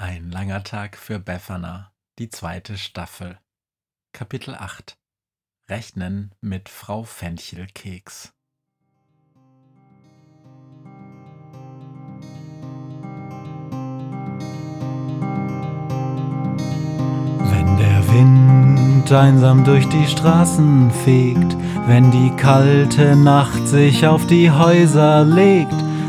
Ein langer Tag für Befana, die zweite Staffel. Kapitel 8 Rechnen mit Frau Fenchelkeks. Wenn der Wind einsam durch die Straßen fegt, wenn die kalte Nacht sich auf die Häuser legt,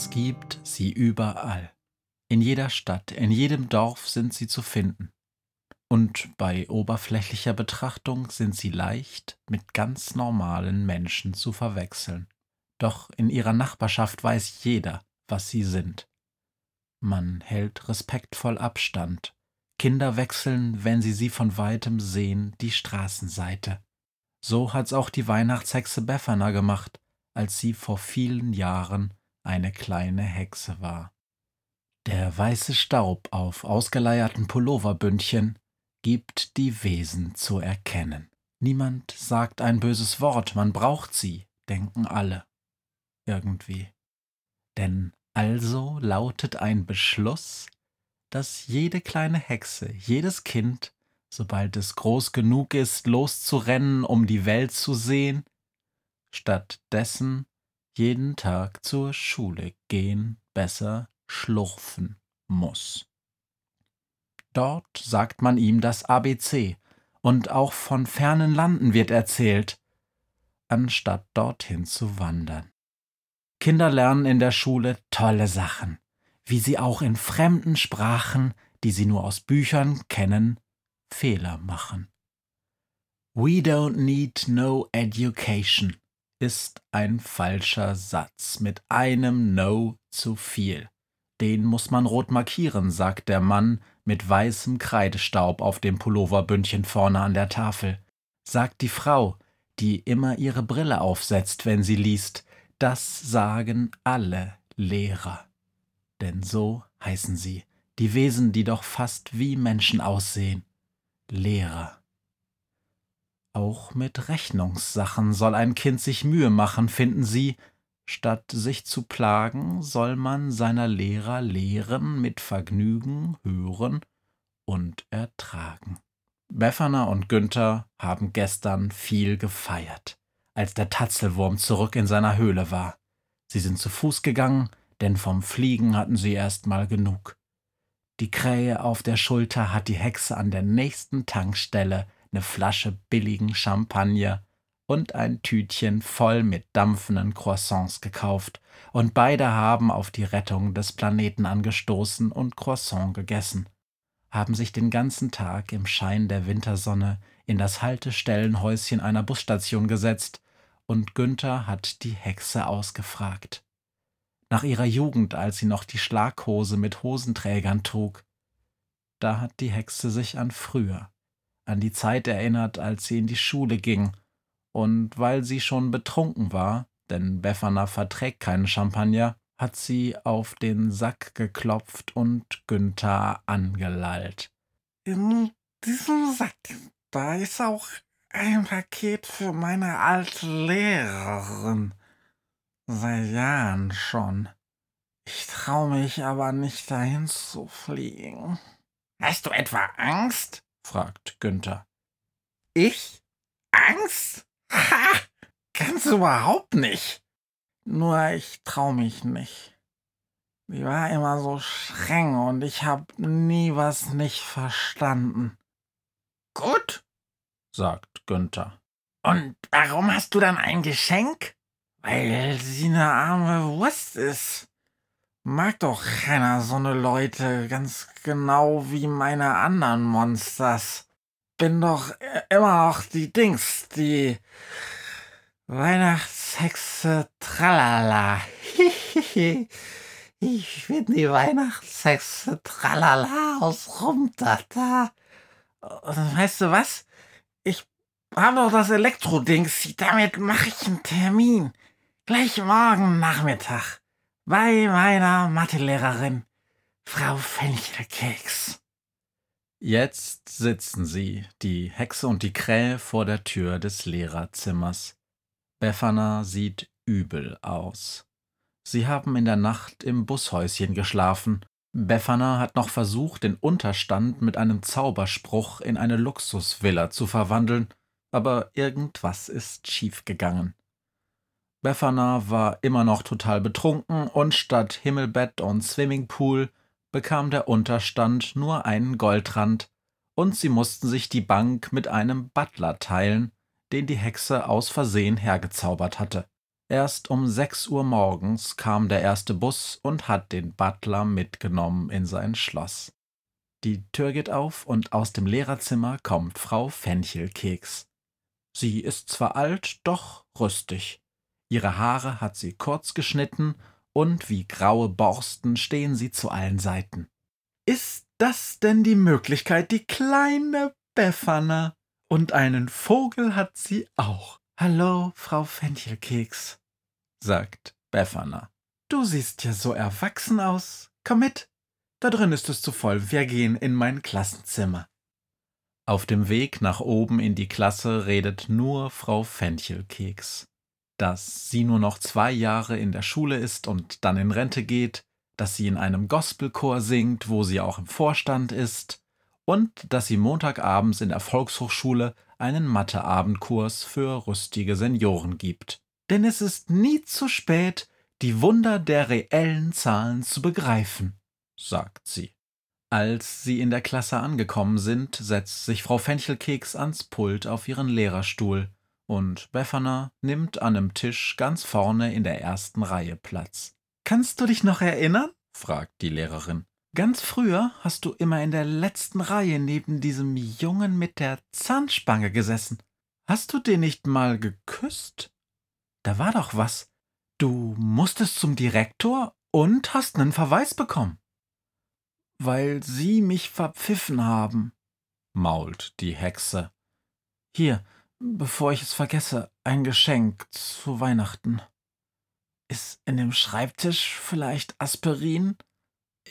Es gibt sie überall. In jeder Stadt, in jedem Dorf sind sie zu finden. Und bei oberflächlicher Betrachtung sind sie leicht mit ganz normalen Menschen zu verwechseln. Doch in ihrer Nachbarschaft weiß jeder, was sie sind. Man hält respektvoll Abstand. Kinder wechseln, wenn sie sie von weitem sehen, die Straßenseite. So hat's auch die Weihnachtshexe Befana gemacht, als sie vor vielen Jahren eine kleine Hexe war. Der weiße Staub auf ausgeleierten Pulloverbündchen gibt die Wesen zu erkennen. Niemand sagt ein böses Wort, man braucht sie, denken alle. Irgendwie. Denn also lautet ein Beschluss, dass jede kleine Hexe, jedes Kind, sobald es groß genug ist, loszurennen, um die Welt zu sehen, stattdessen jeden Tag zur Schule gehen, besser schlurfen muss. Dort sagt man ihm das ABC, und auch von fernen Landen wird erzählt, anstatt dorthin zu wandern. Kinder lernen in der Schule tolle Sachen, wie sie auch in fremden Sprachen, die sie nur aus Büchern kennen, Fehler machen. We don't need no education ist ein falscher Satz mit einem No zu viel. Den muss man rot markieren, sagt der Mann mit weißem Kreidestaub auf dem Pulloverbündchen vorne an der Tafel. Sagt die Frau, die immer ihre Brille aufsetzt, wenn sie liest. Das sagen alle Lehrer. Denn so heißen sie, die Wesen, die doch fast wie Menschen aussehen. Lehrer. Auch mit Rechnungssachen soll ein Kind sich Mühe machen, finden Sie, statt sich zu plagen, soll man seiner Lehrer lehren, mit Vergnügen hören und ertragen. Befana und Günther haben gestern viel gefeiert, als der Tatzelwurm zurück in seiner Höhle war. Sie sind zu Fuß gegangen, denn vom Fliegen hatten sie erst mal genug. Die Krähe auf der Schulter hat die Hexe an der nächsten Tankstelle eine Flasche billigen Champagner und ein Tütchen voll mit dampfenden Croissants gekauft, und beide haben auf die Rettung des Planeten angestoßen und Croissant gegessen, haben sich den ganzen Tag im Schein der Wintersonne in das Haltestellenhäuschen einer Busstation gesetzt, und Günther hat die Hexe ausgefragt. Nach ihrer Jugend, als sie noch die Schlaghose mit Hosenträgern trug. Da hat die Hexe sich an früher, an die Zeit erinnert, als sie in die Schule ging, und weil sie schon betrunken war, denn Befana verträgt keinen Champagner, hat sie auf den Sack geklopft und Günther angelallt. In diesem Sack, da ist auch ein Paket für meine alte Lehrerin. Seit Jahren schon. Ich traue mich aber nicht dahin zu fliegen. Hast du etwa Angst? Fragt Günther. Ich? Angst? Ha! Ganz überhaupt nicht. Nur ich trau mich nicht. Die war immer so streng und ich hab nie was nicht verstanden. Gut, sagt Günther. Und warum hast du dann ein Geschenk? Weil sie eine arme Wurst ist. Mag doch keiner so ne Leute, ganz genau wie meine anderen Monsters. Bin doch immer noch die Dings, die Weihnachtshexe Tralala. ich bin die Weihnachtshexe Tralala aus Rumtata. Weißt du was? Ich hab doch das Elektrodings, damit mache ich einen Termin. Gleich morgen Nachmittag. Bei meiner Mathelehrerin, Frau Fenchelkeks. Jetzt sitzen sie, die Hexe und die Krähe, vor der Tür des Lehrerzimmers. Befana sieht übel aus. Sie haben in der Nacht im Bushäuschen geschlafen. Befana hat noch versucht, den Unterstand mit einem Zauberspruch in eine Luxusvilla zu verwandeln, aber irgendwas ist schiefgegangen. Befana war immer noch total betrunken und statt Himmelbett und Swimmingpool bekam der Unterstand nur einen Goldrand und sie mussten sich die Bank mit einem Butler teilen, den die Hexe aus Versehen hergezaubert hatte. Erst um sechs Uhr morgens kam der erste Bus und hat den Butler mitgenommen in sein Schloss. Die Tür geht auf und aus dem Lehrerzimmer kommt Frau Fenchelkeks. Sie ist zwar alt, doch rüstig. Ihre Haare hat sie kurz geschnitten und wie graue Borsten stehen sie zu allen Seiten. Ist das denn die Möglichkeit, die kleine Befana? Und einen Vogel hat sie auch. Hallo, Frau Fenchelkeks, sagt Befana. Du siehst ja so erwachsen aus. Komm mit. Da drin ist es zu voll. Wir gehen in mein Klassenzimmer. Auf dem Weg nach oben in die Klasse redet nur Frau Fenchelkeks dass sie nur noch zwei Jahre in der Schule ist und dann in Rente geht, dass sie in einem Gospelchor singt, wo sie auch im Vorstand ist, und dass sie montagabends in der Volkshochschule einen Matheabendkurs für rüstige Senioren gibt. Denn es ist nie zu spät, die Wunder der reellen Zahlen zu begreifen, sagt sie. Als sie in der Klasse angekommen sind, setzt sich Frau Fenchelkeks ans Pult auf ihren Lehrerstuhl und Befana nimmt an einem Tisch ganz vorne in der ersten Reihe Platz. Kannst du dich noch erinnern? fragt die Lehrerin. Ganz früher hast du immer in der letzten Reihe neben diesem Jungen mit der Zahnspange gesessen. Hast du den nicht mal geküsst? Da war doch was. Du musstest zum Direktor und hast einen Verweis bekommen. Weil sie mich verpfiffen haben, mault die Hexe. Hier, Bevor ich es vergesse, ein Geschenk zu Weihnachten. Ist in dem Schreibtisch vielleicht Aspirin?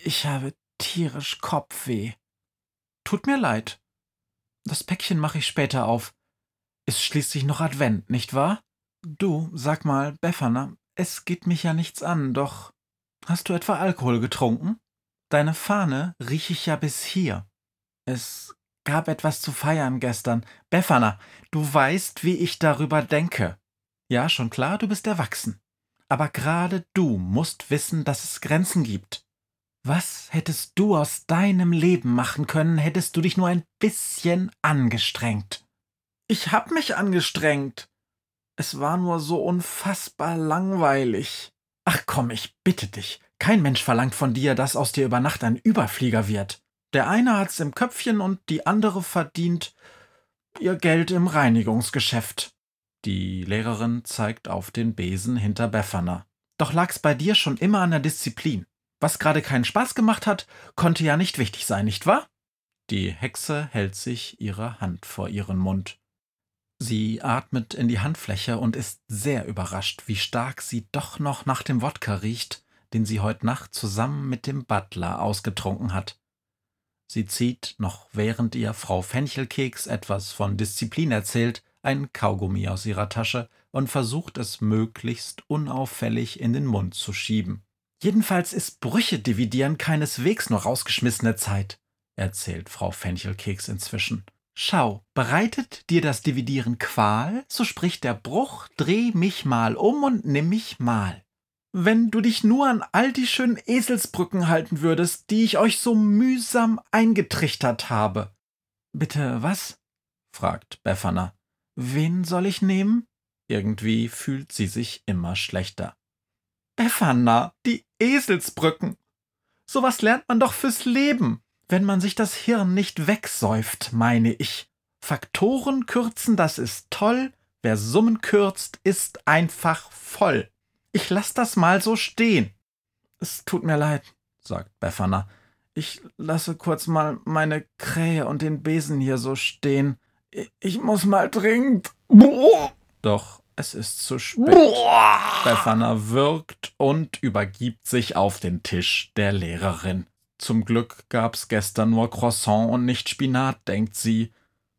Ich habe tierisch Kopfweh. Tut mir leid. Das Päckchen mache ich später auf. Ist schließlich noch Advent, nicht wahr? Du, sag mal, Befana, es geht mich ja nichts an, doch hast du etwa Alkohol getrunken? Deine Fahne riech ich ja bis hier. Es gab etwas zu feiern gestern. Befana, du weißt, wie ich darüber denke. Ja, schon klar, du bist erwachsen. Aber gerade du musst wissen, dass es Grenzen gibt. Was hättest du aus deinem Leben machen können, hättest du dich nur ein bisschen angestrengt? Ich hab mich angestrengt. Es war nur so unfassbar langweilig. Ach komm, ich bitte dich. Kein Mensch verlangt von dir, dass aus dir über Nacht ein Überflieger wird. Der eine hat's im Köpfchen und die andere verdient ihr Geld im Reinigungsgeschäft. Die Lehrerin zeigt auf den Besen hinter Befana. Doch lag's bei dir schon immer an der Disziplin. Was gerade keinen Spaß gemacht hat, konnte ja nicht wichtig sein, nicht wahr? Die Hexe hält sich ihre Hand vor ihren Mund. Sie atmet in die Handfläche und ist sehr überrascht, wie stark sie doch noch nach dem Wodka riecht, den sie heute Nacht zusammen mit dem Butler ausgetrunken hat. Sie zieht, noch während ihr Frau Fenchelkeks etwas von Disziplin erzählt, ein Kaugummi aus ihrer Tasche und versucht es möglichst unauffällig in den Mund zu schieben. Jedenfalls ist Brüche dividieren keineswegs nur rausgeschmissene Zeit, erzählt Frau Fenchelkeks inzwischen. Schau, bereitet dir das Dividieren Qual, so spricht der Bruch, dreh mich mal um und nimm mich mal. Wenn du dich nur an all die schönen Eselsbrücken halten würdest, die ich euch so mühsam eingetrichtert habe. Bitte was? fragt Befana. Wen soll ich nehmen? Irgendwie fühlt sie sich immer schlechter. Befana, die Eselsbrücken. Sowas lernt man doch fürs Leben, wenn man sich das Hirn nicht wegsäuft, meine ich. Faktoren kürzen, das ist toll, wer Summen kürzt, ist einfach voll. Ich lass das mal so stehen. Es tut mir leid, sagt Befana. Ich lasse kurz mal meine Krähe und den Besen hier so stehen. Ich muss mal dringend. Doch es ist zu spät. Befana wirkt und übergibt sich auf den Tisch der Lehrerin. Zum Glück gab's gestern nur Croissant und nicht Spinat, denkt sie,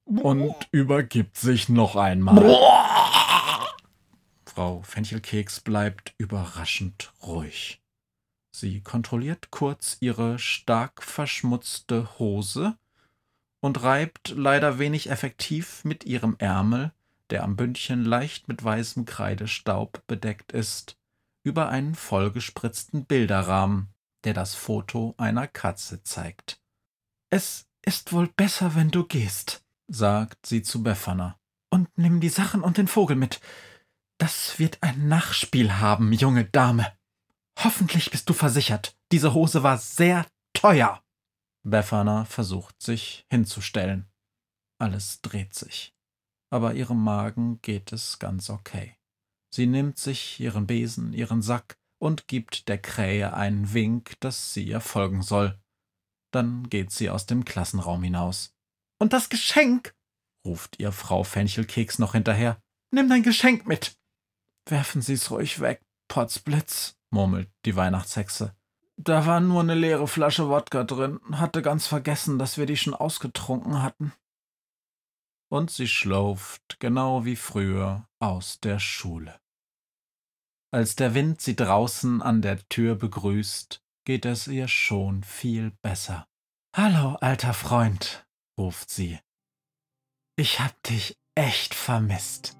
und übergibt sich noch einmal. Frau Fenchelkeks bleibt überraschend ruhig. Sie kontrolliert kurz ihre stark verschmutzte Hose und reibt leider wenig effektiv mit ihrem Ärmel, der am Bündchen leicht mit weißem Kreidestaub bedeckt ist, über einen vollgespritzten Bilderrahmen, der das Foto einer Katze zeigt. Es ist wohl besser, wenn du gehst, sagt sie zu Befana. Und nimm die Sachen und den Vogel mit. Das wird ein Nachspiel haben, junge Dame. Hoffentlich bist du versichert. Diese Hose war sehr teuer. Befana versucht sich hinzustellen. Alles dreht sich. Aber ihrem Magen geht es ganz okay. Sie nimmt sich ihren Besen, ihren Sack und gibt der Krähe einen Wink, dass sie ihr folgen soll. Dann geht sie aus dem Klassenraum hinaus. Und das Geschenk, ruft ihr Frau Fenchelkeks noch hinterher. Nimm dein Geschenk mit. Werfen Sie's ruhig weg, Potzblitz, murmelt die Weihnachtshexe. Da war nur eine leere Flasche Wodka drin, hatte ganz vergessen, dass wir die schon ausgetrunken hatten. Und sie schlurft, genau wie früher, aus der Schule. Als der Wind sie draußen an der Tür begrüßt, geht es ihr schon viel besser. Hallo, alter Freund, ruft sie. Ich hab dich echt vermisst.